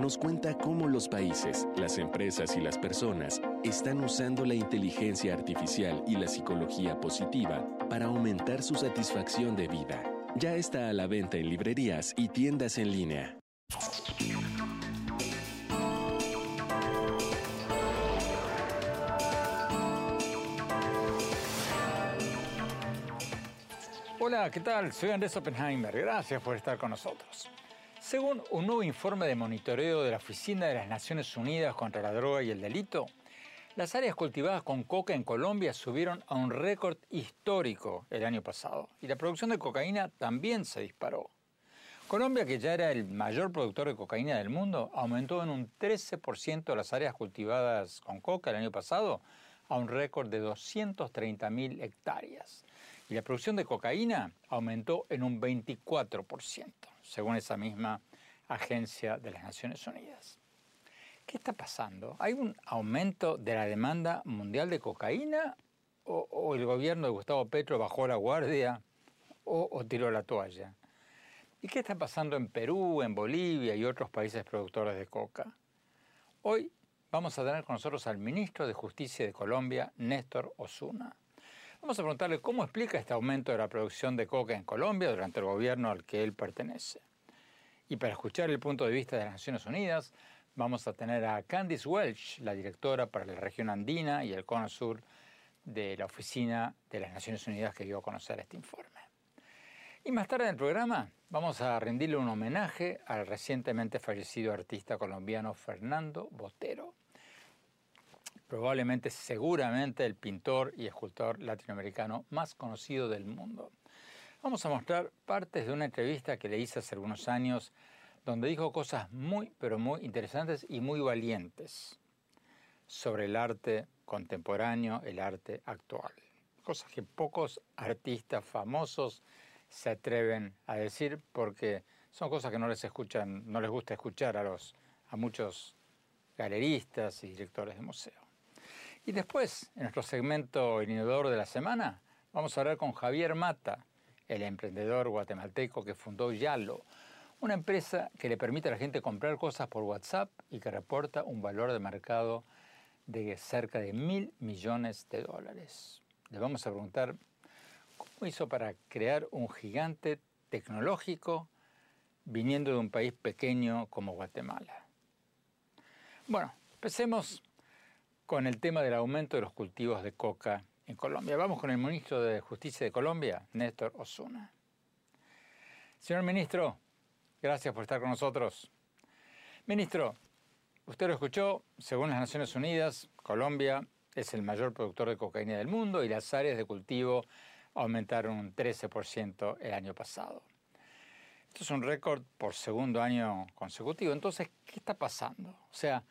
nos cuenta cómo los países, las empresas y las personas están usando la inteligencia artificial y la psicología positiva para aumentar su satisfacción de vida. Ya está a la venta en librerías y tiendas en línea. Hola, ¿qué tal? Soy Andrés Oppenheimer. Gracias por estar con nosotros. Según un nuevo informe de monitoreo de la Oficina de las Naciones Unidas contra la Droga y el Delito, las áreas cultivadas con coca en Colombia subieron a un récord histórico el año pasado y la producción de cocaína también se disparó. Colombia, que ya era el mayor productor de cocaína del mundo, aumentó en un 13% las áreas cultivadas con coca el año pasado a un récord de 230.000 hectáreas. Y la producción de cocaína aumentó en un 24%, según esa misma agencia de las Naciones Unidas. ¿Qué está pasando? ¿Hay un aumento de la demanda mundial de cocaína? ¿O, el gobierno de Gustavo Petro bajó la guardia? O, ¿O tiró la toalla? ¿Y qué está pasando en Perú, en Bolivia y otros países productores de coca? Hoy vamos a tener con nosotros al ministro de Justicia de Colombia, Néstor Osuna. Vamos a preguntarle cómo explica este aumento de la producción de coca en Colombia durante el gobierno al que él pertenece. Y para escuchar el punto de vista de las Naciones Unidas, Vamos a tener a Candice Welch, la directora para la región andina y el cono sur de la Oficina de las Naciones Unidas que dio a conocer este informe. Y más tarde en el programa vamos a rendirle un homenaje al recientemente fallecido artista colombiano Fernando Botero, probablemente, seguramente, el pintor y escultor latinoamericano más conocido del mundo. Vamos a mostrar partes de una entrevista que le hice hace algunos años donde dijo cosas muy, pero muy interesantes y muy valientes sobre el arte contemporáneo, el arte actual. Cosas que pocos artistas famosos se atreven a decir porque son cosas que no les escuchan, no les gusta escuchar a los a muchos galeristas y directores de museo. Y después, en nuestro segmento El Inodoro de la Semana, vamos a hablar con Javier Mata, el emprendedor guatemalteco que fundó Yalo, una empresa que le permite a la gente comprar cosas por WhatsApp y que reporta un valor de mercado de cerca de mil millones de dólares. Le vamos a preguntar cómo hizo para crear un gigante tecnológico viniendo de un país pequeño como Guatemala. Bueno, empecemos con el tema del aumento de los cultivos de coca en Colombia. Vamos con el ministro de Justicia de Colombia, Néstor Osuna. Señor ministro, Gracias por estar con nosotros. Ministro, usted lo escuchó, según las Naciones Unidas, Colombia es el mayor productor de cocaína del mundo y las áreas de cultivo aumentaron un 13% el año pasado. Esto es un récord por segundo año consecutivo. Entonces, ¿qué está pasando? O sea,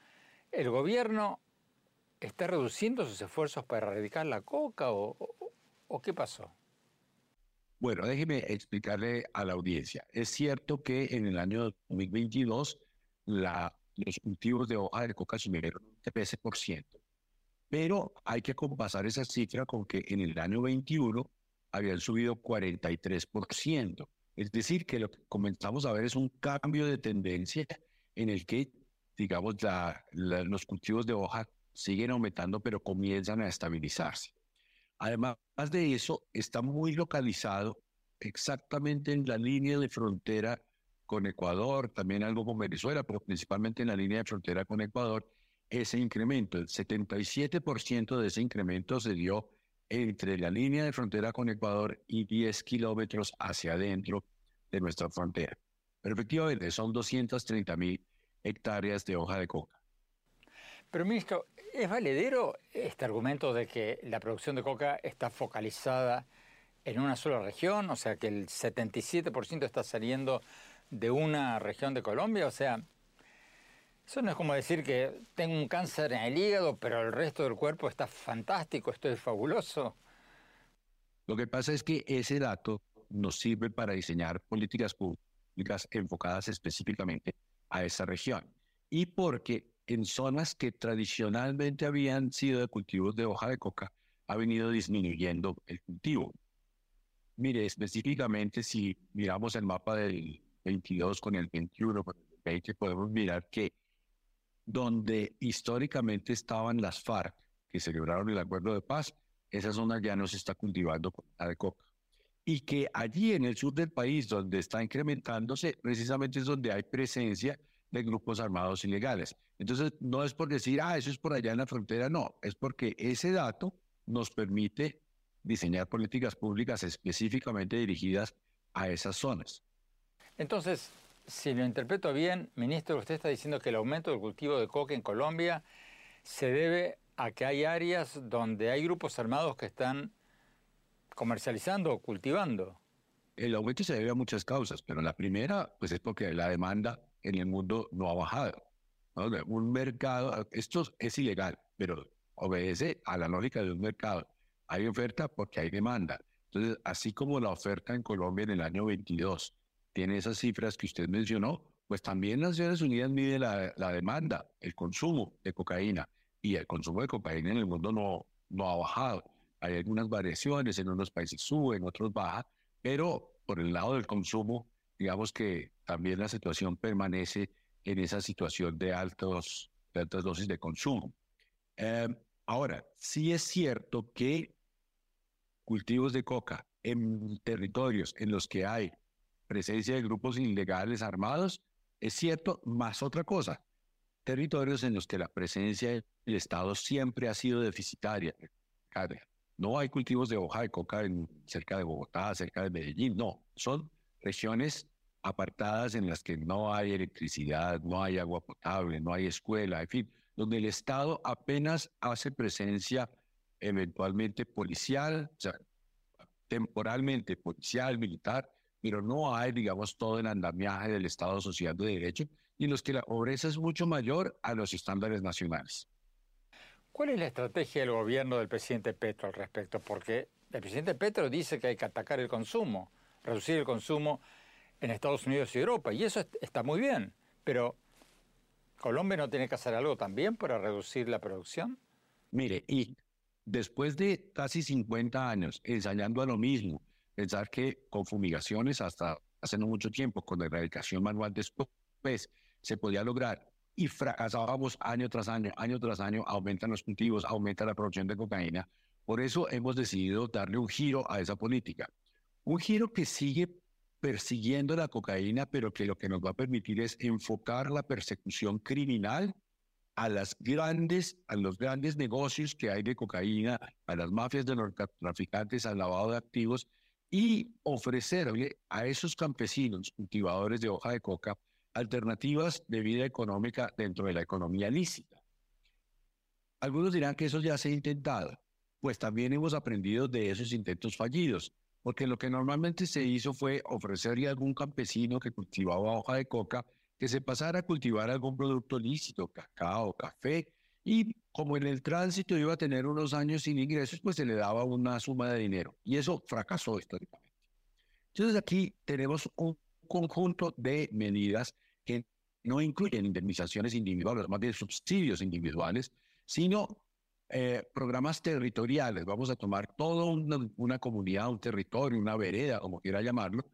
¿el gobierno está reduciendo sus esfuerzos para erradicar la coca o, o qué pasó? Bueno, déjeme explicarle a la audiencia. Es cierto que en el año 2022 la los cultivos de hoja de coca subieron un 13%. Pero hay que compasar esa cifra con que en el año 21 habían subido 43%. Es decir, que lo que comenzamos a ver es un cambio de tendencia en el que, digamos, los cultivos de hoja siguen aumentando, pero comienzan a estabilizarse. Además de eso, está muy localizado exactamente en la línea de frontera con Ecuador, también algo con Venezuela, pero principalmente en la línea de frontera con Ecuador, ese incremento, el 77% de ese incremento se dio entre la línea de frontera con Ecuador y 10 kilómetros hacia adentro de nuestra frontera. Pero efectivamente son 230 mil hectáreas de hoja de coca. Pero ministro, ¿es valedero este argumento de que la producción de coca está focalizada en una sola región? O sea, que el 77% está saliendo de una región de Colombia. O sea, eso no es como decir que tengo un cáncer en el hígado, pero el resto del cuerpo está fantástico, esto es fabuloso. Lo que pasa es que ese dato nos sirve para diseñar políticas públicas enfocadas específicamente a esa región. Y porque en zonas que tradicionalmente habían sido de cultivos de hoja de coca, ha venido disminuyendo el cultivo. Mire, específicamente si miramos el mapa del 22 con el 21, con el 20, podemos mirar que donde históricamente estaban las FARC, que celebraron el acuerdo de paz, esa zona ya no se está cultivando con la de coca. Y que allí en el sur del país, donde está incrementándose, precisamente es donde hay presencia de grupos armados ilegales. Entonces, no es por decir, ah, eso es por allá en la frontera, no, es porque ese dato nos permite diseñar políticas públicas específicamente dirigidas a esas zonas. Entonces, si lo interpreto bien, ministro, usted está diciendo que el aumento del cultivo de coca en Colombia se debe a que hay áreas donde hay grupos armados que están comercializando o cultivando. El aumento se debe a muchas causas, pero la primera, pues es porque la demanda en el mundo no ha bajado. Un mercado, esto es ilegal, pero obedece a la lógica de un mercado. Hay oferta porque hay demanda. Entonces, así como la oferta en Colombia en el año 22 tiene esas cifras que usted mencionó, pues también Naciones Unidas mide la, demanda, el consumo de cocaína. Y el consumo de cocaína en el mundo no, no ha bajado. Hay algunas variaciones, en unos países sube, en otros baja, pero por el lado del consumo, digamos que también la situación permanece en esa situación de, altos, altas dosis de consumo. Em, ahora, sí es cierto que cultivos de coca en territorios en los que hay presencia de grupos ilegales armados, es cierto, más otra cosa, territorios en los que la presencia del Estado siempre ha sido deficitaria. No hay cultivos de hoja de coca en, cerca de Bogotá, cerca de Medellín, no, son regiones apartadas en las que no hay electricidad, no hay agua potable, no hay escuela, en fin, donde el Estado apenas hace presencia eventualmente policial, o sea, temporalmente policial, militar, pero no hay, digamos, todo el andamiaje del Estado social de derecho, y en los que la pobreza es mucho mayor a los estándares nacionales. ¿Cuál es la estrategia del gobierno del presidente Petro al respecto? Porque el presidente Petro dice que hay que atacar el consumo, reducir el consumo en Estados Unidos y Europa, y eso está muy bien, pero ¿Colombia no tiene que hacer algo también para reducir la producción? Mire, y después de casi 50 años ensayando a lo mismo, Pensar que con fumigaciones hasta hace no mucho tiempo, con la erradicación manual después, se podía lograr y fracasábamos año tras año, año tras año, aumentan los cultivos, aumenta la producción de cocaína. Por eso hemos decidido darle un giro a esa política. Un giro que sigue persiguiendo la cocaína, pero que lo que nos va a permitir es enfocar la persecución criminal a las grandes, a los grandes negocios que hay de cocaína, a las mafias de narcotraficantes, al lavado de activos y ofrecerle a esos campesinos cultivadores de hoja de coca alternativas de vida económica dentro de la economía lícita. Algunos dirán que eso ya se ha intentado, pues también hemos aprendido de esos intentos fallidos, porque lo que normalmente se hizo fue ofrecerle a algún campesino que cultivaba hoja de coca que se pasara a cultivar algún producto lícito, cacao, café, y como en el tránsito iba a tener unos años sin ingresos, pues se le daba una suma de dinero. Y eso fracasó históricamente. Entonces aquí tenemos un conjunto de medidas que no incluyen indemnizaciones individuales, más bien subsidios individuales, sino eh, programas territoriales. Vamos a tomar toda una, una, comunidad, un territorio, una vereda, como quiera llamarlo,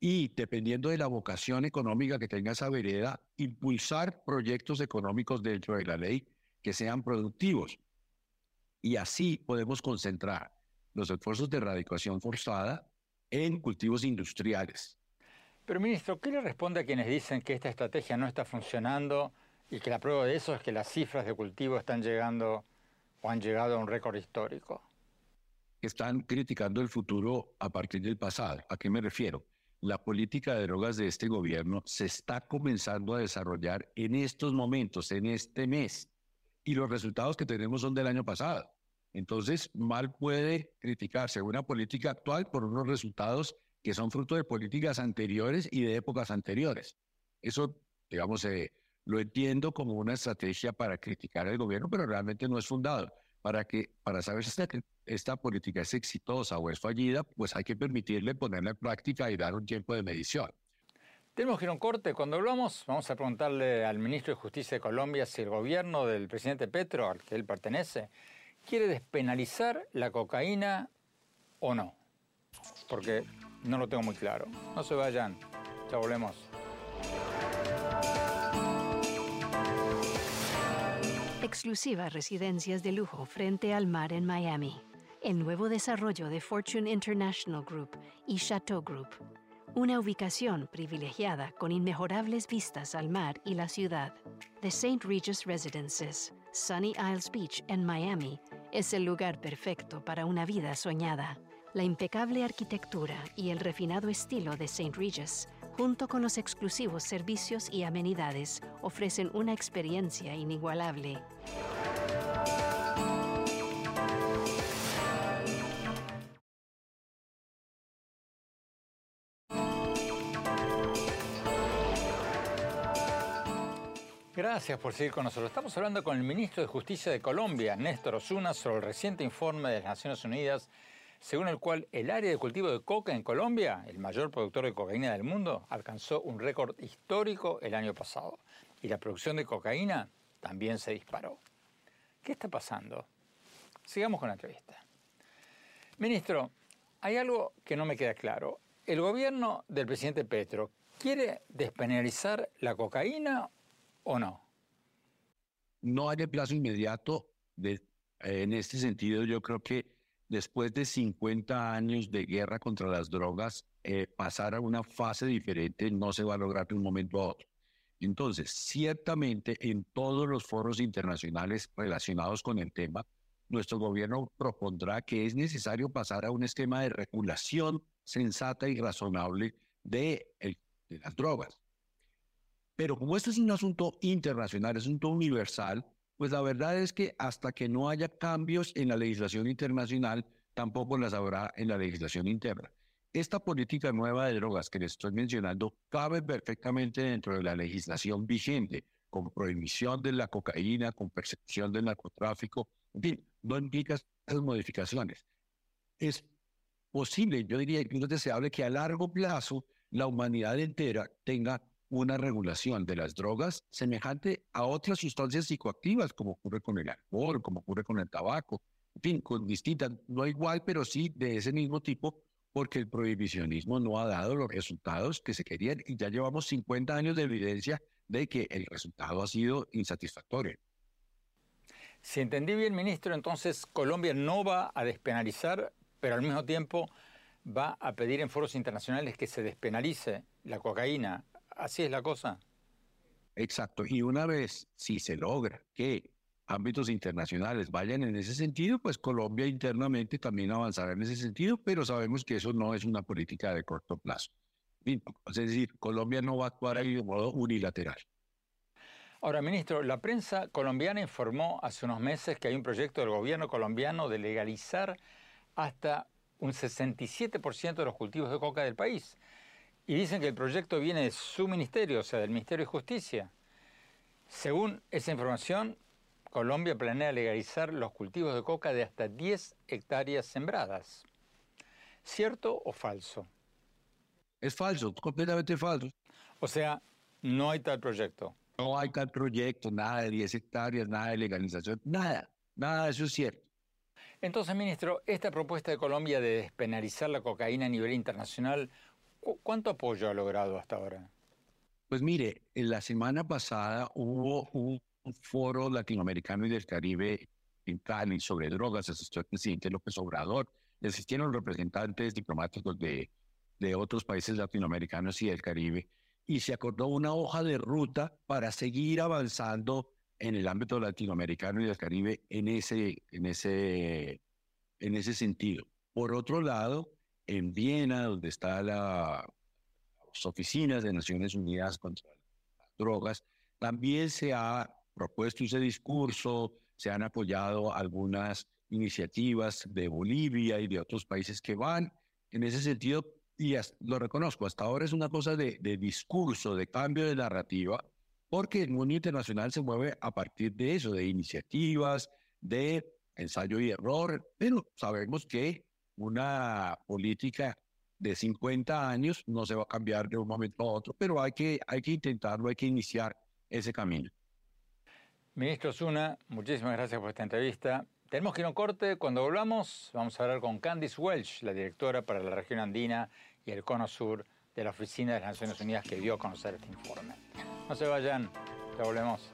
y dependiendo de la vocación económica que tenga esa vereda, impulsar proyectos económicos dentro de la ley que sean productivos. Y así podemos concentrar los esfuerzos de erradicación forzada en cultivos industriales. Pero ministro, ¿qué le responde a quienes dicen que esta estrategia no está funcionando y que la prueba de eso es que las cifras de cultivo están llegando o han llegado a un récord histórico? Están criticando el futuro a partir del pasado. ¿A qué me refiero? La política de drogas de este gobierno se está comenzando a desarrollar en estos momentos, en este mes, y los resultados que tenemos son del año pasado. Entonces, mal puede criticarse una política actual por unos resultados que son fruto de políticas anteriores y de épocas anteriores. Eso, digamos, eh, lo entiendo como una estrategia para criticar al gobierno, pero realmente no es fundado. Para, que, para saber si esta, esta política es exitosa o es fallida, pues hay que permitirle ponerla en práctica y dar un tiempo de medición. Tenemos que ir a un corte. Cuando hablamos, vamos a preguntarle al ministro de Justicia de Colombia si el gobierno del presidente Petro, al que él pertenece, quiere despenalizar la cocaína o no. Porque no lo tengo muy claro. No se vayan. Ya volvemos. Exclusivas residencias de lujo frente al mar en Miami. El nuevo desarrollo de Fortune International Group y Chateau Group. Una ubicación privilegiada con inmejorables vistas al mar y la ciudad. The St. Regis Residences, Sunny Isles Beach en Miami, es el lugar perfecto para una vida soñada. La impecable arquitectura y el refinado estilo de St. Regis, junto con los exclusivos servicios y amenidades, ofrecen una experiencia inigualable. Gracias por seguir con nosotros. Estamos hablando con el ministro de Justicia de Colombia, Néstor Osuna, sobre el reciente informe de las Naciones Unidas según el cual el área de cultivo de coca en Colombia, el mayor productor de cocaína del mundo, alcanzó un récord histórico el año pasado. Y la producción de cocaína también se disparó. ¿Qué está pasando? Sigamos con la entrevista. Ministro, hay algo que no me queda claro. ¿El gobierno del presidente Petro quiere despenalizar la cocaína o no? No hay plazo inmediato. De, en este sentido, yo creo que después de 50 años de guerra contra las drogas, eh, pasar a una fase diferente no se va a lograr de un momento a otro. Entonces, ciertamente en todos los foros internacionales relacionados con el tema, nuestro gobierno propondrá que es necesario pasar a un esquema de regulación sensata y razonable de, de las drogas. Pero como este es un asunto internacional, es un asunto universal, pues la verdad es que hasta que no haya cambios en la legislación internacional, tampoco las habrá en la legislación interna. Esta política nueva de drogas que les estoy mencionando cabe perfectamente dentro de la legislación vigente, con prohibición de la cocaína, con percepción del narcotráfico, en fin, no implica esas modificaciones. Es posible, yo diría que es deseable que a largo plazo la humanidad entera tenga una regulación de las drogas semejante a otras sustancias psicoactivas, como ocurre con el alcohol, como ocurre con el tabaco, en fin, con distintas, no igual, pero sí de ese mismo tipo, porque el prohibicionismo no ha dado los resultados que se querían y ya llevamos 50 años de evidencia de que el resultado ha sido insatisfactorio. Si entendí bien, ministro, entonces Colombia no va a despenalizar, pero al mismo tiempo va a pedir en foros internacionales que se despenalice la cocaína, Así es la cosa. Exacto. Y una vez, si se logra que ámbitos internacionales vayan en ese sentido, pues Colombia internamente también avanzará en ese sentido, pero sabemos que eso no es una política de corto plazo. Es decir, Colombia no va a actuar ahí de modo unilateral. Ahora, ministro, la prensa colombiana informó hace unos meses que hay un proyecto del gobierno colombiano de legalizar hasta un 67% de los cultivos de coca del país. Y dicen que el proyecto viene de su ministerio, o sea, del Ministerio de Justicia. Según esa información, Colombia planea legalizar los cultivos de coca de hasta 10 hectáreas sembradas. ¿Cierto o falso? Es falso, completamente falso. O sea, No hay tal proyecto. No hay tal proyecto, nada de 10 hectáreas, nada de legalización, nada, nada, eso es cierto. Entonces, ministro, esta propuesta de Colombia de despenalizar la cocaína a nivel internacional, ¿cuánto apoyo ha logrado hasta ahora? Pues mire, la semana pasada hubo un foro latinoamericano y del Caribe en Cali sobre drogas, asistió el presidente López Obrador, existieron representantes diplomáticos de, de otros países latinoamericanos y del Caribe, y se acordó una hoja de ruta para seguir avanzando en el ámbito latinoamericano y del Caribe en ese, en ese, en ese sentido. Por otro lado, en Viena, donde están las oficinas de Naciones Unidas contra las drogas, también se ha propuesto ese discurso, se han apoyado algunas iniciativas de Bolivia y de otros países que van en ese sentido, y lo reconozco, hasta ahora es una cosa de, de discurso, de cambio de narrativa, porque el mundo internacional se mueve a partir de eso, de iniciativas, de ensayo y error, pero sabemos que una política de 50 años no se va a cambiar de un momento a otro, pero hay que, hay que intentarlo, hay que iniciar ese camino. Ministro Zuna, muchísimas gracias por esta entrevista. Tenemos que ir a un corte. Cuando volvamos, vamos a hablar con Candice Welch, la directora para la región andina y el cono sur de la Oficina de las Naciones Unidas que dio a conocer este informe. No se vayan, ya volvemos.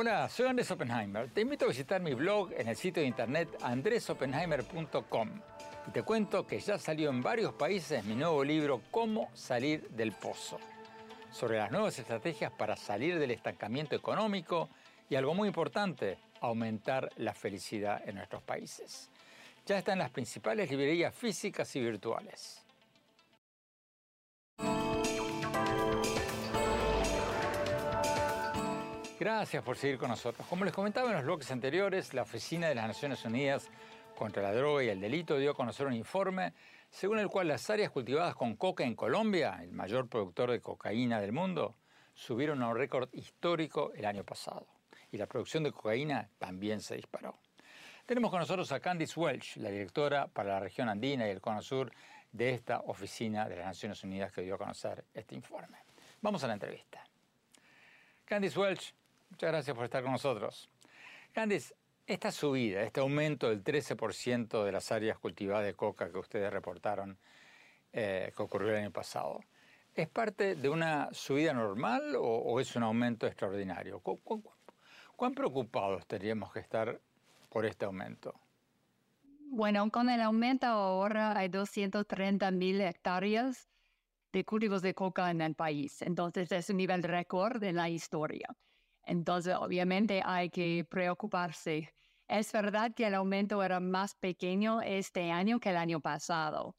Hola, soy Andrés Oppenheimer. Te invito a visitar mi blog en el sitio de internet andresoppenheimer.com y te cuento que ya salió en varios países mi nuevo libro Cómo salir del pozo, sobre las nuevas estrategias para salir del estancamiento económico y algo muy importante, aumentar la felicidad en nuestros países. Ya está en las principales librerías físicas y virtuales. Gracias por seguir con nosotros. Como les comentaba en los bloques anteriores, la Oficina de las Naciones Unidas contra la Droga y el Delito dio a conocer un informe según el cual las áreas cultivadas con coca en Colombia, el mayor productor de cocaína del mundo, subieron a un récord histórico el año pasado y la producción de cocaína también se disparó. Tenemos con nosotros a Candice Welch, la directora para la región andina y el cono sur de esta oficina de las Naciones Unidas que dio a conocer este informe. Vamos a la entrevista. Candice Welch, muchas gracias por estar con nosotros. Candice, esta subida, este aumento del 13% de las áreas cultivadas de coca que ustedes reportaron eh, que ocurrió el año pasado, ¿es parte de una subida normal o, es un aumento extraordinario? ¿Cuán preocupados tendríamos que estar por este aumento? Bueno, con el aumento ahora hay 230 mil hectáreas de cultivos de coca en el país. Entonces es un nivel récord en la historia. Entonces obviamente hay que preocuparse. Es verdad que el aumento era más pequeño este año que el año pasado,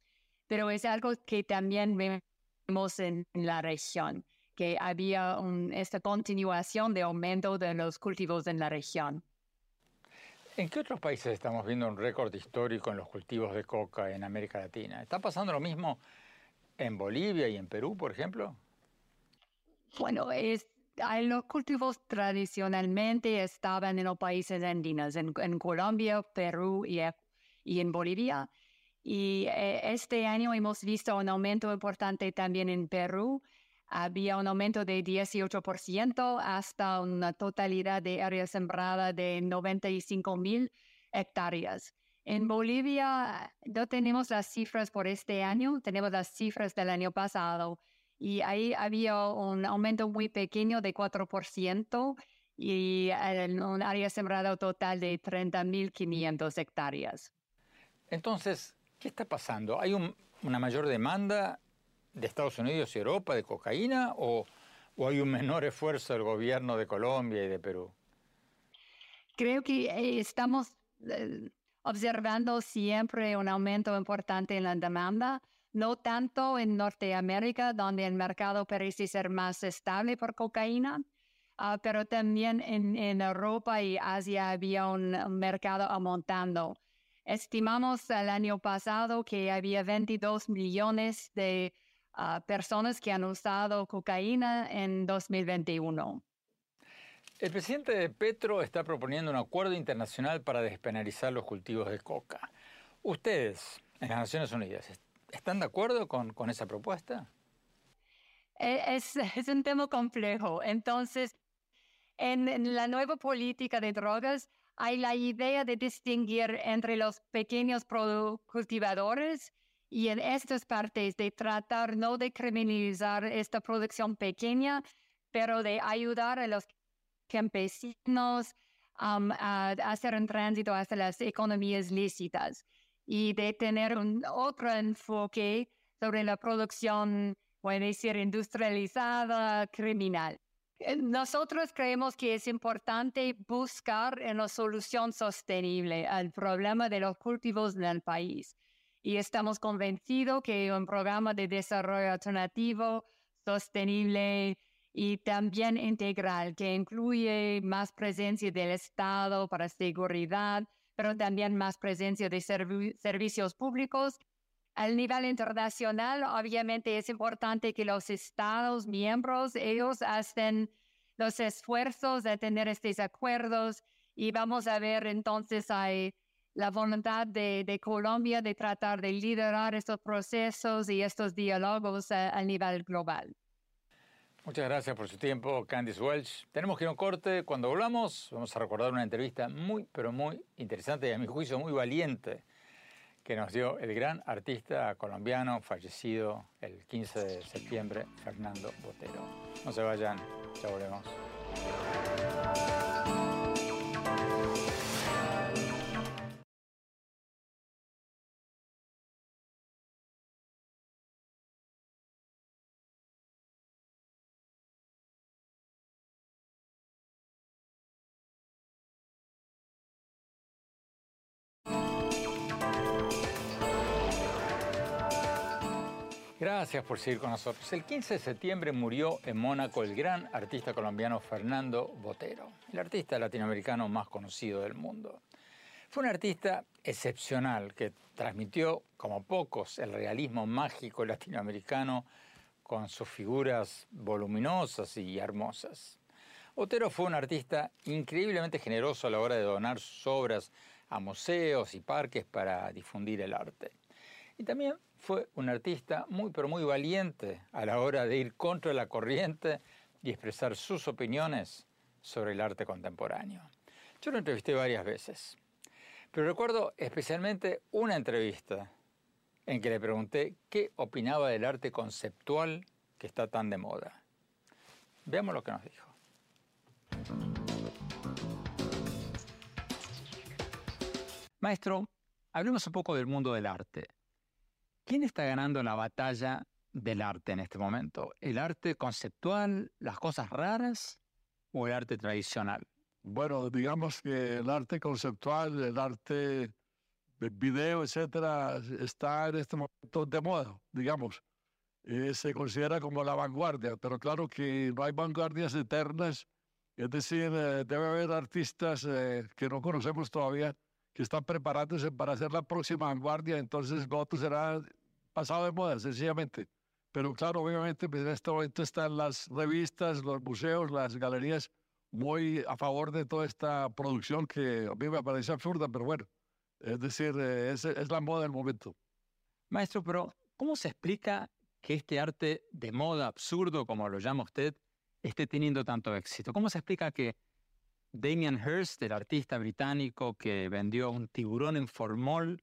pero es algo que también vemos en la región que había esta continuación de aumento de los cultivos en la región. ¿En qué otros países estamos viendo un récord histórico en los cultivos de coca en América Latina? ¿Está pasando lo mismo en Bolivia y en Perú, por ejemplo? Bueno, es, los cultivos tradicionalmente estaban en los países andinos, en, Colombia, Perú y, y, en Bolivia. Y eh, este año hemos visto un aumento importante también en Perú había un aumento de 18% hasta una totalidad de área sembrada de 95 mil hectáreas. En Bolivia no tenemos las cifras por este año, tenemos las cifras del año pasado y ahí había un aumento muy pequeño de 4% y un área sembrada total de 30.500 hectáreas. Entonces, ¿qué está pasando? ¿Hay una mayor demanda de Estados Unidos y Europa de cocaína o, hay un menor esfuerzo del gobierno de Colombia y de Perú? Creo que eh, estamos eh, observando siempre un aumento importante en la demanda, no tanto en Norteamérica, donde el mercado parece ser más estable por cocaína, ah, pero también en, Europa y Asia había un mercado aumentando. Estimamos el año pasado que había 22 millones de personas que han usado cocaína en 2021. El presidente Petro está proponiendo un acuerdo internacional para despenalizar los cultivos de coca. Ustedes, en las Naciones Unidas. ¿Están de acuerdo con, con esa propuesta? E, es, es, un tema complejo. Entonces, en, la nueva política de drogas hay la idea de distinguir entre los pequeños cultivadores y en estas partes de tratar no de criminalizar esta producción pequeña, pero de ayudar a los campesinos a, hacer un tránsito hacia las economías lícitas y de tener un otro enfoque sobre la producción, puede decir, industrializada, criminal. Eh, nosotros creemos que es importante buscar una solución sostenible al problema de los cultivos en el país. Y estamos convencidos que un programa de desarrollo alternativo, sostenible y también integral, que incluye más presencia del Estado para seguridad, pero también más presencia de servicios públicos. Al nivel internacional, obviamente es importante que los Estados miembros, ellos hacen los esfuerzos de tener estos acuerdos y vamos a ver entonces hay la voluntad de, Colombia de tratar de liderar estos procesos y estos diálogos a, a nivel global. Muchas gracias por su tiempo, Candice Welch. Tenemos que ir a un corte. Cuando volvamos, vamos a recordar una entrevista muy, pero muy interesante y a mi juicio muy valiente que nos dio el gran artista colombiano fallecido el 15 de septiembre, Fernando Botero. No se vayan, ya volvemos. Gracias por seguir con nosotros. El 15 de septiembre murió en Mónaco el gran artista colombiano Fernando Botero, el artista latinoamericano más conocido del mundo. Fue un artista excepcional que transmitió, como pocos, el realismo mágico latinoamericano con sus figuras voluminosas y hermosas. Botero fue un artista increíblemente generoso a la hora de donar sus obras a museos y parques para difundir el arte. Y también fue un artista muy, pero muy valiente a la hora de ir contra la corriente y expresar sus opiniones sobre el arte contemporáneo. Yo lo entrevisté varias veces, pero recuerdo especialmente una entrevista en que le pregunté qué opinaba del arte conceptual que está tan de moda. Veamos lo que nos dijo. Maestro, hablemos un poco del mundo del arte. ¿Quién está ganando la batalla del arte en este momento? ¿El arte conceptual, las cosas raras o el arte tradicional? Bueno, digamos que el arte conceptual, el arte de video, etcétera, está en este momento de moda, digamos. Eh, se considera como la vanguardia, pero claro que no hay vanguardias eternas. Es decir, eh, debe haber artistas eh, que no conocemos todavía que están preparándose para ser la próxima vanguardia, entonces lo otro será pasado de moda, sencillamente. Pero claro, obviamente pues, en este momento están las revistas, los museos, las galerías muy a favor de toda esta producción que a mí me parece absurda, pero bueno, es decir, eh, es, es la moda del momento. Maestro, pero ¿cómo se explica que este arte de moda absurdo, como lo llama usted, esté teniendo tanto éxito? ¿Cómo se explica que Damien Hirst, el artista británico que vendió un tiburón en formol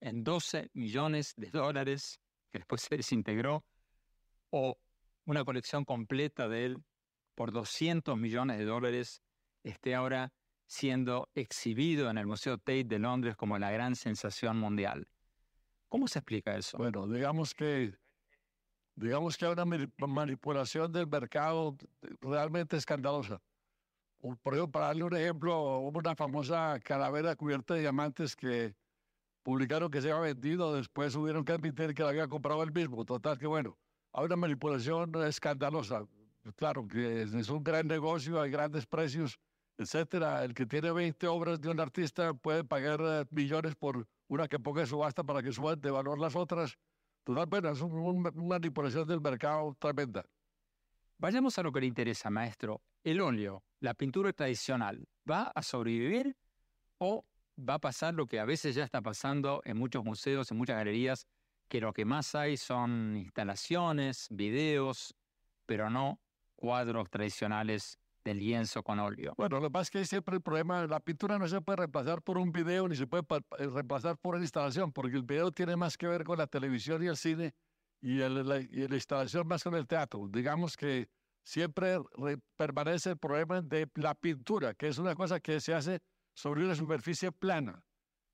en 12 millones de dólares, que después se desintegró, o una colección completa de él por 200 millones de dólares, esté ahora siendo exhibido en el Museo Tate de Londres como la gran sensación mundial. ¿Cómo se explica eso? Bueno, digamos que digamos que hay una manipulación del mercado realmente escandalosa. Por ejemplo, para darle un ejemplo, hubo una famosa calavera cubierta de diamantes que publicaron que se había vendido, después tuvieron que admitir que la había comprado el mismo. Total, que bueno, hay una manipulación escandalosa. Claro que es, un gran negocio, hay grandes precios, etcétera. El que tiene 20 obras de un artista puede pagar eh, millones por una que ponga subasta para que suban de valor las otras. Total, bueno, es una manipulación del mercado tremenda. Vayamos a lo que le interesa, maestro. El óleo, la pintura tradicional, ¿va a sobrevivir o va a pasar lo que a veces ya está pasando en muchos museos, en muchas galerías, que lo que más hay son instalaciones, videos, pero no cuadros tradicionales de lienzo con óleo. Bueno, lo que pasa es que siempre el problema, la pintura no se puede reemplazar por un video ni se puede reemplazar por una instalación, porque el video tiene más que ver con la televisión y el cine y, y la instalación más con el teatro. Digamos que siempre permanece el problema de la pintura, que es una cosa que se hace sobre una superficie plana.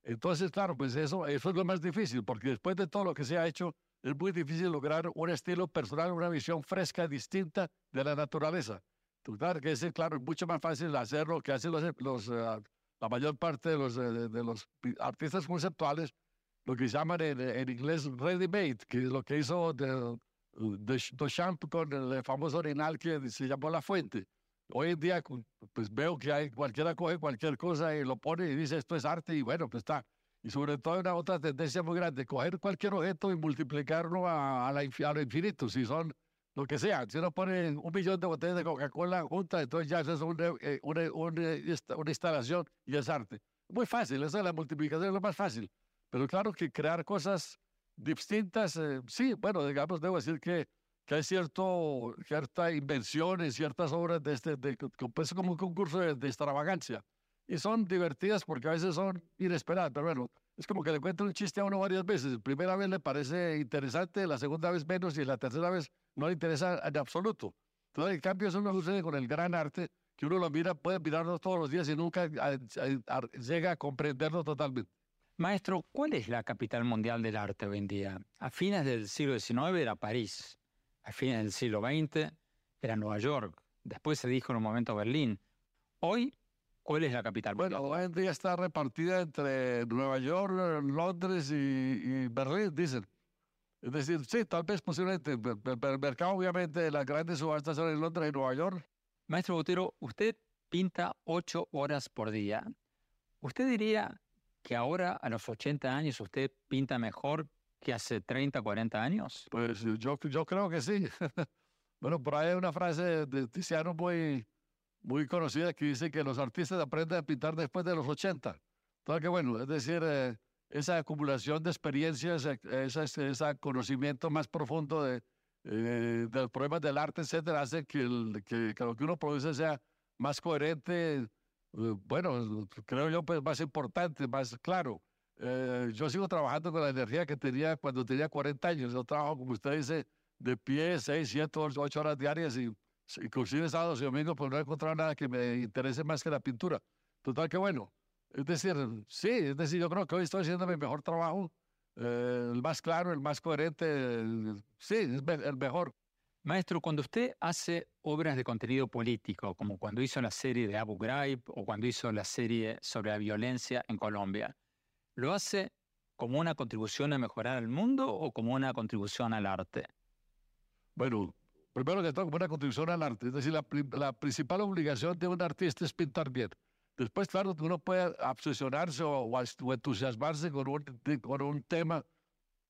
Entonces, claro, pues eso, eso es lo más difícil, porque después de todo lo que se ha hecho, es muy difícil lograr un estilo personal, una visión fresca, distinta de la naturaleza. Claro que es, claro, mucho más fácil hacerlo que hacen los, los uh, la mayor parte de los, de, de, los artistas conceptuales, lo que llaman en, en inglés ready-made, que es lo que hizo de, de, Duchamp con el famoso orinal que se llamó La Fuente. Hoy en día, pues veo que hay, cualquiera coge cualquier cosa y lo pone y dice esto es arte y bueno, pues está. Y sobre todo una otra tendencia muy grande, coger cualquier objeto y multiplicarlo a, a, la, a lo infinito, si son lo que sea. Si uno pone un millón de botellas de Coca-Cola juntas, entonces ya eso es una, eh, una, una, una, instalación y es arte. Muy fácil, eso es la multiplicación es lo más fácil. Pero claro que crear cosas distintas, eh, sí, bueno, digamos, debo decir que, que hay cierto, cierta invención en ciertas obras de este, de, pues como un concurso de, de, extravagancia. Y son divertidas porque a veces son inesperadas, pero bueno, es como que le cuento un chiste a uno varias veces. La primera vez le parece interesante, la segunda vez menos y la tercera vez no le interesa en absoluto. Entonces, en cambio, eso no sucede con el gran arte, que uno lo mira, puede mirarlo todos los días y nunca a, a, a, llega a comprenderlo totalmente. Maestro, ¿cuál es la capital mundial del arte hoy en día? A fines del siglo XIX era París, a fines del siglo XX era Nueva York, después se dijo en un momento Berlín. Hoy, ¿cuál es la capital mundial? Bueno, hoy en día está repartida entre Nueva York, Londres y, y Berlín, dicen. Es decir, sí, tal vez posiblemente, el mercado obviamente, las grandes subastas son en Londres y Nueva York. Maestro Botero, usted pinta ocho horas por día. ¿Usted diría que ahora, a los 80 años, usted pinta mejor que hace 30, 40 años? Pues yo, yo creo que sí. bueno, por ahí hay una frase de Tiziano muy, muy conocida que dice que los artistas aprenden a pintar después de los 80. Entonces, que bueno, es decir, eh, esa acumulación de experiencias, ese, ese conocimiento más profundo de, eh, de los problemas del arte, etcétera, hace que, el, que, que lo que uno produce sea más coherente, bueno, creo yo, pues más importante, más claro. Eh, yo sigo trabajando con la energía que tenía cuando tenía 40 años. Yo trabajo, como usted dice, de pie, 6, 7, 8 horas diarias y inclusive sábados y domingos, pues no he encontrado nada que me interese más que la pintura. Total que bueno. Es decir, sí, es decir, yo creo que hoy estoy haciendo mi mejor trabajo, eh, el más claro, el más coherente, el, sí, es el mejor. Maestro, cuando usted hace obras de contenido político, como cuando hizo la serie de Abu Ghraib o cuando hizo la serie sobre la violencia en Colombia, ¿lo hace como una contribución a mejorar el mundo o como una contribución al arte? Bueno, primero que todo, como una contribución al arte. Es decir, la, la principal obligación de un artista es pintar bien. Después, claro, uno puede obsesionarse o, o entusiasmarse con un, con un tema.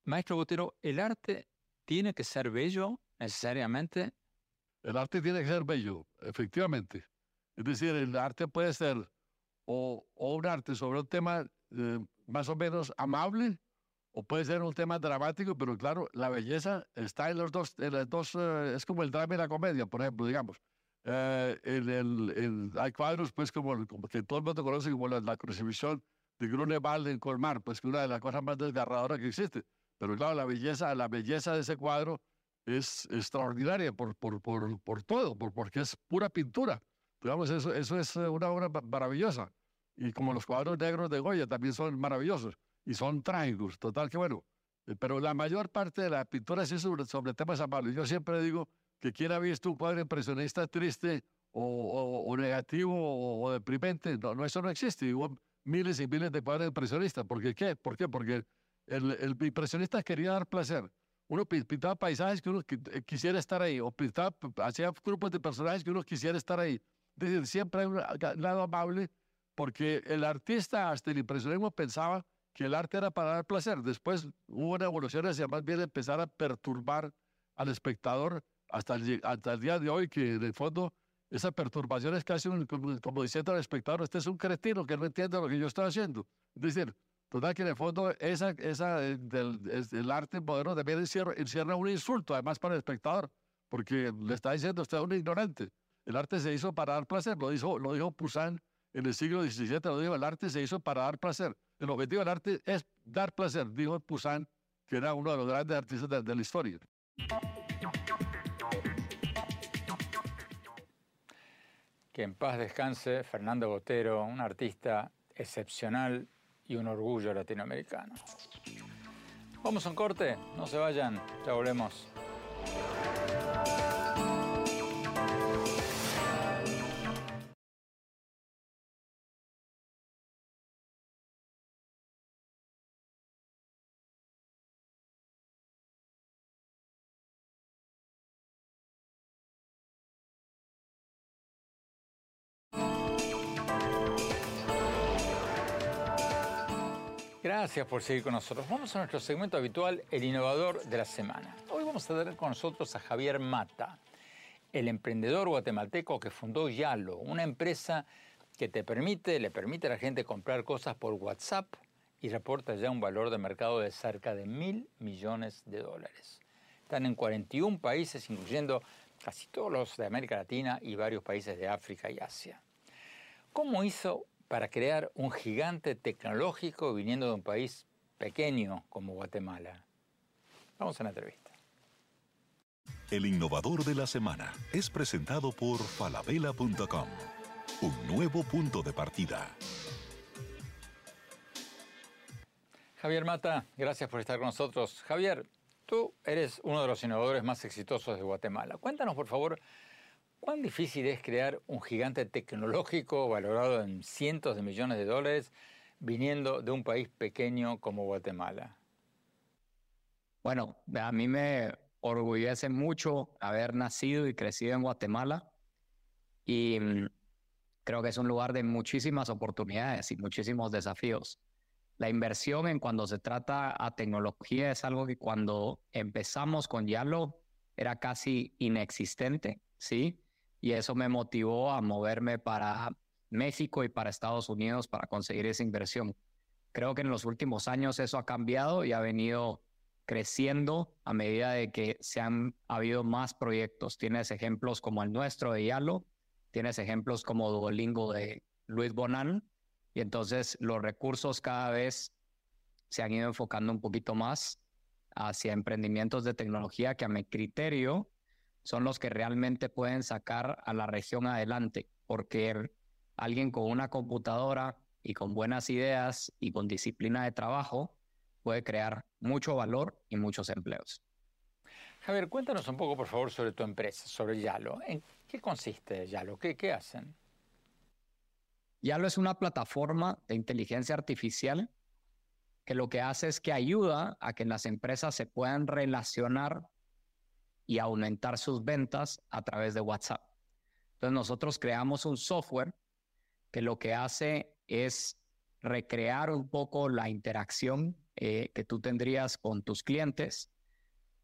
Maestro Botero, ¿el arte tiene que ser bello necesariamente? El arte tiene que ser bello, efectivamente. Es decir, el arte puede ser o, o un arte sobre un tema eh, más o menos amable, o puede ser un tema dramático, pero claro, la belleza está en los dos, en los dos eh, es como el drama y la comedia, por ejemplo, digamos. Eh, el, el, el, hay cuadros, pues, como, como, que todo el mundo conoce como la, la crucifixión de Grunewald en Colmar, pues, que una de las cosas más desgarradoras que existe. Pero claro, la belleza, la belleza de ese cuadro es extraordinaria por, por, por, por todo, por, porque es pura pintura. Digamos, eso, eso es una obra maravillosa. Y como los cuadros negros de Goya también son maravillosos y son trágicos, total que bueno. Eh, pero la mayor parte de la pintura es sobre, sobre temas amables. Yo siempre digo que quien ha visto un cuadro impresionista triste o, o, o negativo o, o, deprimente, no, no, eso no existe. Hubo miles y miles de cuadros impresionistas. ¿Por qué? ¿Qué? ¿Por qué? Porque el, el impresionista quería dar placer uno pintaba paisajes que uno eh, quisiera estar ahí, o pintaba, hacía grupos de personajes que uno quisiera estar ahí. Es decir, siempre hay un lado amable, porque el artista, hasta el impresionismo, pensaba que el arte era para dar placer. Después hubo una evolución hacia más bien empezar a perturbar al espectador hasta el, hasta el día de hoy, que en el fondo esa perturbación es casi un, como, como, diciendo al espectador, este es un cretino que no entiende lo que yo estoy haciendo. Es decir, total que en el fondo esa, esa eh, del, el arte moderno también encierra, encierra un insulto, además para el espectador, porque le está diciendo usted es un ignorante. El arte se hizo para dar placer, lo dijo, lo dijo Poussin en el siglo XVII, lo dijo, el arte se hizo para dar placer. El objetivo del arte es dar placer, dijo Poussin, que era uno de los grandes artistas de, de la historia. Que en paz descanse Fernando Botero, un artista excepcional y un orgullo latinoamericano. Vamos a un corte, no se vayan, ya volvemos. Gracias por seguir con nosotros. Vamos a nuestro segmento habitual, el innovador de la semana. Hoy vamos a tener con nosotros a Javier Mata, el emprendedor guatemalteco que fundó Yalo, una empresa que te permite, le permite a la gente comprar cosas por WhatsApp y reporta ya un valor de mercado de cerca de mil millones de dólares. Están en 41 países, incluyendo casi todos los de América Latina y varios países de África y Asia. ¿Cómo hizo para crear un gigante tecnológico viniendo de un país pequeño como Guatemala. Vamos a la entrevista. El innovador de la semana es presentado por falabella.com, un nuevo punto de partida. Javier Mata, gracias por estar con nosotros. Javier, tú eres uno de los innovadores más exitosos de Guatemala. Cuéntanos, por favor, ¿Cuán difícil es crear un gigante tecnológico valorado en cientos de millones de dólares viniendo de un país pequeño como Guatemala? Bueno, a mí me orgullece mucho haber nacido y crecido en Guatemala y mm, creo que es un lugar de muchísimas oportunidades y muchísimos desafíos. La inversión en cuando se trata a tecnología es algo que cuando empezamos con Yalo era casi inexistente, ¿sí? Y eso me motivó a moverme para México y para Estados Unidos para conseguir esa inversión. Creo que en los últimos años eso ha cambiado y ha venido creciendo a medida de que se han habido más proyectos. Tienes ejemplos como el nuestro de Yalo, tienes ejemplos como Duolingo de Luis Bonan, y entonces los recursos cada vez se han ido enfocando un poquito más hacia emprendimientos de tecnología que a mi criterio son los que realmente pueden sacar a la región adelante, porque alguien con una computadora y con buenas ideas y con disciplina de trabajo puede crear mucho valor y muchos empleos. Javier, cuéntanos un poco, por favor, sobre tu empresa, sobre Yalo. ¿En qué consiste Yalo? ¿Qué, qué hacen? Yalo es una plataforma de inteligencia artificial que lo que hace es que ayuda a que las empresas se puedan relacionar y aumentar sus ventas a través de WhatsApp. Entonces nosotros creamos un software que lo que hace es recrear un poco la interacción eh, que tú tendrías con tus clientes,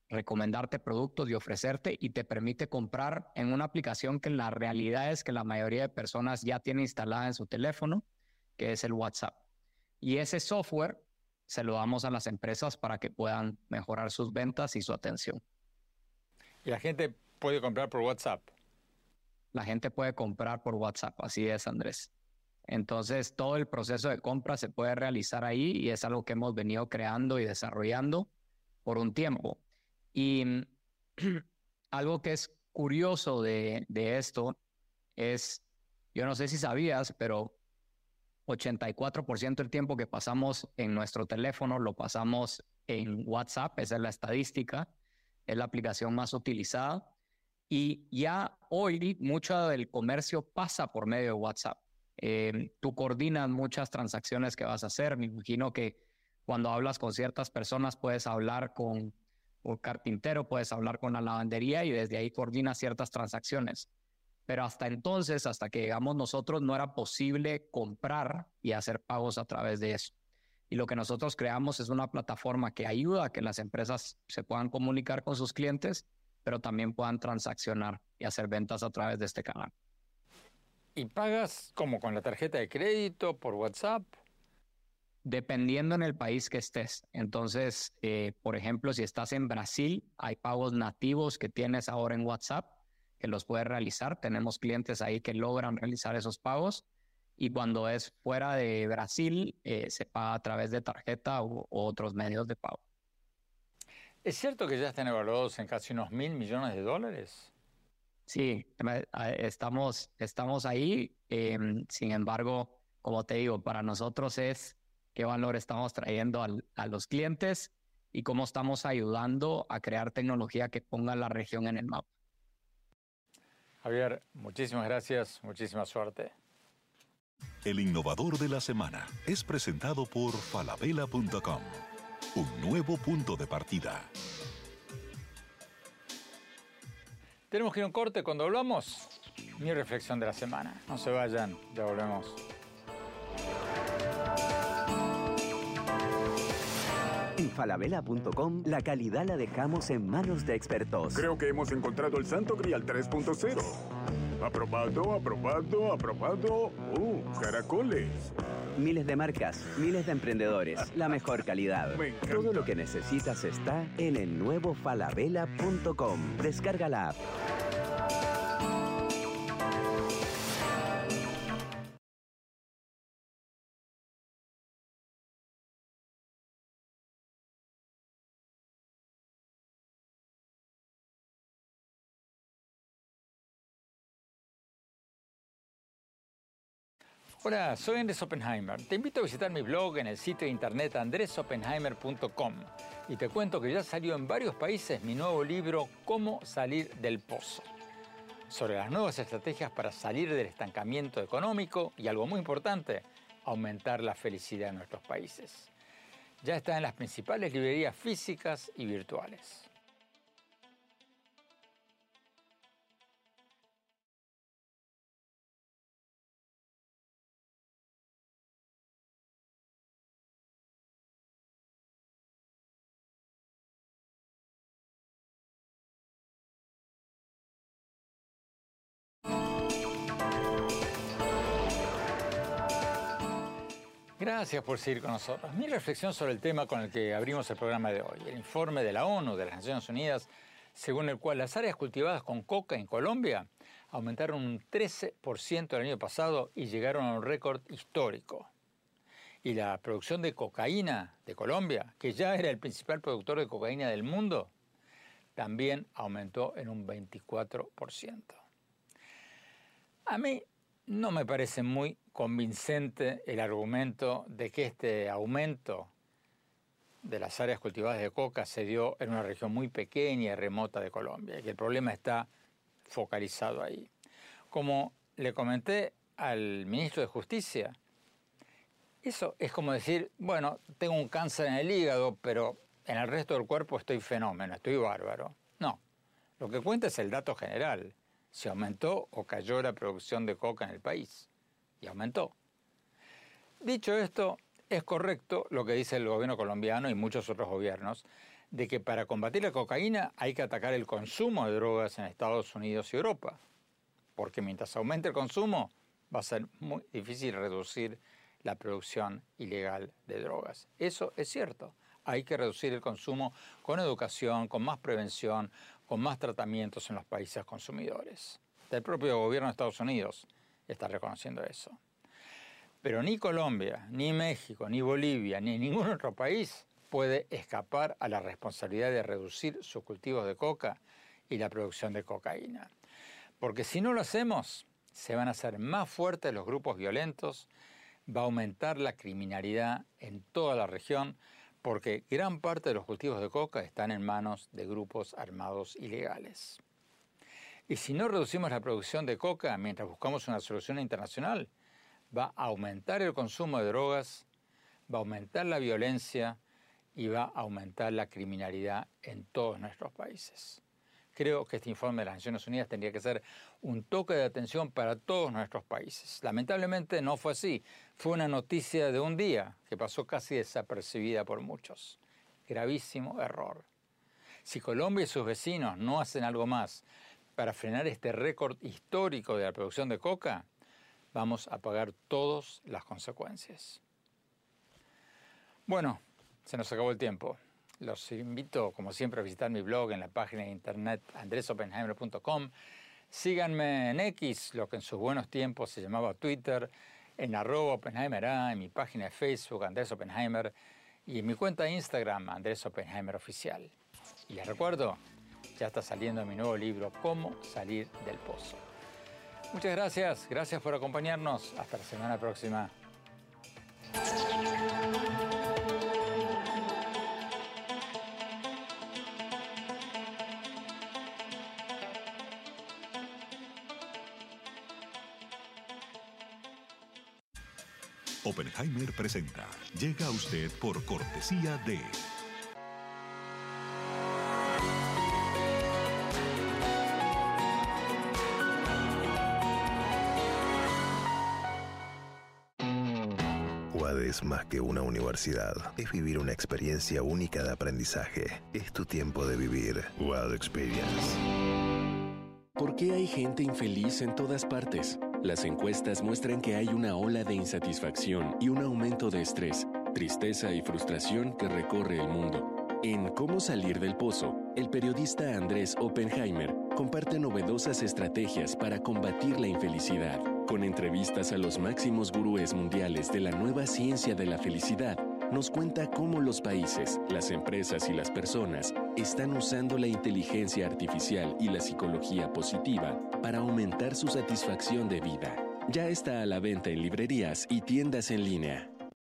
recomendarte productos y ofrecerte y te permite comprar en una aplicación que la realidad es que la mayoría de personas ya tiene instalada en su teléfono, que es el WhatsApp. Y ese software se lo damos a las empresas para que puedan mejorar sus ventas y su atención. Y la gente puede comprar por WhatsApp. La gente puede comprar por WhatsApp, así es, Andrés. Entonces, todo el proceso de compra se puede realizar ahí y es algo que hemos venido creando y desarrollando por un tiempo. Y algo que es curioso de, de esto es, yo no sé si sabías, pero 84% del tiempo que pasamos en nuestro teléfono lo pasamos en WhatsApp, esa es la estadística es la aplicación más utilizada. Y ya hoy mucho del comercio pasa por medio de WhatsApp. Eh, tú coordinas muchas transacciones que vas a hacer. Me imagino que cuando hablas con ciertas personas puedes hablar con un carpintero, puedes hablar con la lavandería y desde ahí coordinas ciertas transacciones. Pero hasta entonces, hasta que llegamos nosotros, no era posible comprar y hacer pagos a través de eso. Y lo que nosotros creamos es una plataforma que ayuda a que las empresas se puedan comunicar con sus clientes, pero también puedan transaccionar y hacer ventas a través de este canal. ¿Y pagas como con la tarjeta de crédito, por WhatsApp? Dependiendo en el país que estés. Entonces, eh, por ejemplo, si estás en Brasil, hay pagos nativos que tienes ahora en WhatsApp que los puedes realizar. Tenemos clientes ahí que logran realizar esos pagos. Y cuando es fuera de Brasil, eh, se paga a través de tarjeta u, otros medios de pago. ¿Es cierto que ya están evaluados en casi unos mil millones de dólares? Sí, estamos, estamos ahí. Em, sin embargo, como te digo, para nosotros es qué valor estamos trayendo a los clientes y cómo estamos ayudando a crear tecnología que ponga la región en el mapa. Javier, muchísimas gracias, muchísima suerte. El innovador de la semana es presentado por falabella.com, un nuevo punto de partida. Tenemos que ir a un corte cuando hablamos. Mi reflexión de la semana. No se vayan, ya volvemos. En falabella.com la calidad la dejamos en manos de expertos. Creo que hemos encontrado el Santo Grial 3.0. Aprobado, aprobado, aprobado. ¡Uh, caracoles! Miles de marcas, miles de emprendedores, la mejor calidad. Todo lo que necesitas está en el nuevo falabella.com. Descarga la app. Hola, soy Andrés Oppenheimer. Te invito a visitar mi blog en el sitio de internet andresoppenheimer.com y te cuento que ya salió en varios países mi nuevo libro Cómo salir del pozo. Sobre las nuevas estrategias para salir del estancamiento económico y algo muy importante, aumentar la felicidad en nuestros países. Ya está en las principales librerías físicas y virtuales. Gracias por seguir con nosotros. Mi reflexión sobre el tema con el que abrimos el programa de hoy, el informe de la ONU, de las Naciones Unidas, según el cual las áreas cultivadas con coca en Colombia aumentaron un 13% el año pasado y llegaron a un récord histórico. Y la producción de cocaína de Colombia, que ya era el principal productor de cocaína del mundo, también aumentó en un 24%. A mí no me parece muy convincente el argumento de que este aumento de las áreas cultivadas de coca se dio en una región muy pequeña y remota de Colombia y que el problema está focalizado ahí. Como le comenté al ministro de Justicia, eso es como decir, bueno, tengo un cáncer en el hígado, pero en el resto del cuerpo estoy fenómeno, estoy bárbaro. No, lo que cuenta es el dato general si aumentó o cayó la producción de coca en el país. Y aumentó. Dicho esto, es correcto lo que dice el gobierno colombiano y muchos otros gobiernos, de que para combatir la cocaína hay que atacar el consumo de drogas en Estados Unidos y Europa. Porque mientras aumente el consumo, va a ser muy difícil reducir la producción ilegal de drogas. Eso es cierto. Hay que reducir el consumo con educación, con más prevención, con más tratamientos en los países consumidores. El propio gobierno de Estados Unidos está reconociendo eso. Pero ni Colombia, ni México, ni Bolivia, ni ningún otro país puede escapar a la responsabilidad de reducir sus cultivos de coca y la producción de cocaína. Porque si no lo hacemos, se van a hacer más fuertes los grupos violentos, va a aumentar la criminalidad en toda la región, porque gran parte de los cultivos de coca están en manos de grupos armados ilegales. Y si no reducimos la producción de coca mientras buscamos una solución internacional, va a aumentar el consumo de drogas, va a aumentar la violencia y va a aumentar la criminalidad en todos nuestros países. Creo que este informe de las Naciones Unidas tendría que ser un toque de atención para todos nuestros países. Lamentablemente no fue así. Fue una noticia de un día que pasó casi desapercibida por muchos. Gravísimo error. Si Colombia y sus vecinos no hacen algo más para frenar este récord histórico de la producción de coca, vamos a pagar todas las consecuencias. Bueno, se nos acabó el tiempo. Los invito, como siempre, a visitar mi blog en la página de internet andresopenheimer.com. Síganme en X, lo que en sus buenos tiempos se llamaba Twitter, en arroba Oppenheimer en mi página de Facebook Andrés Oppenheimer y en mi cuenta de Instagram Andrés Oppenheimer Oficial. Y les recuerdo, ya está saliendo mi nuevo libro, Cómo salir del pozo. Muchas gracias, gracias por acompañarnos. Hasta la semana próxima. Oppenheimer presenta. Llega a usted por cortesía de... es más que una universidad. Es vivir una experiencia única de aprendizaje. Es tu tiempo de vivir. UAD Experience. ¿Por qué hay gente infeliz en todas partes? Las encuestas muestran que hay una ola de insatisfacción y un aumento de estrés, tristeza y frustración que recorre el mundo. En Cómo salir del pozo, el periodista Andrés Oppenheimer comparte novedosas estrategias para combatir la infelicidad, con entrevistas a los máximos gurúes mundiales de la nueva ciencia de la felicidad nos cuenta cómo los países, las empresas y las personas están usando la inteligencia artificial y la psicología positiva para aumentar su satisfacción de vida. Ya está a la venta en librerías y tiendas en línea.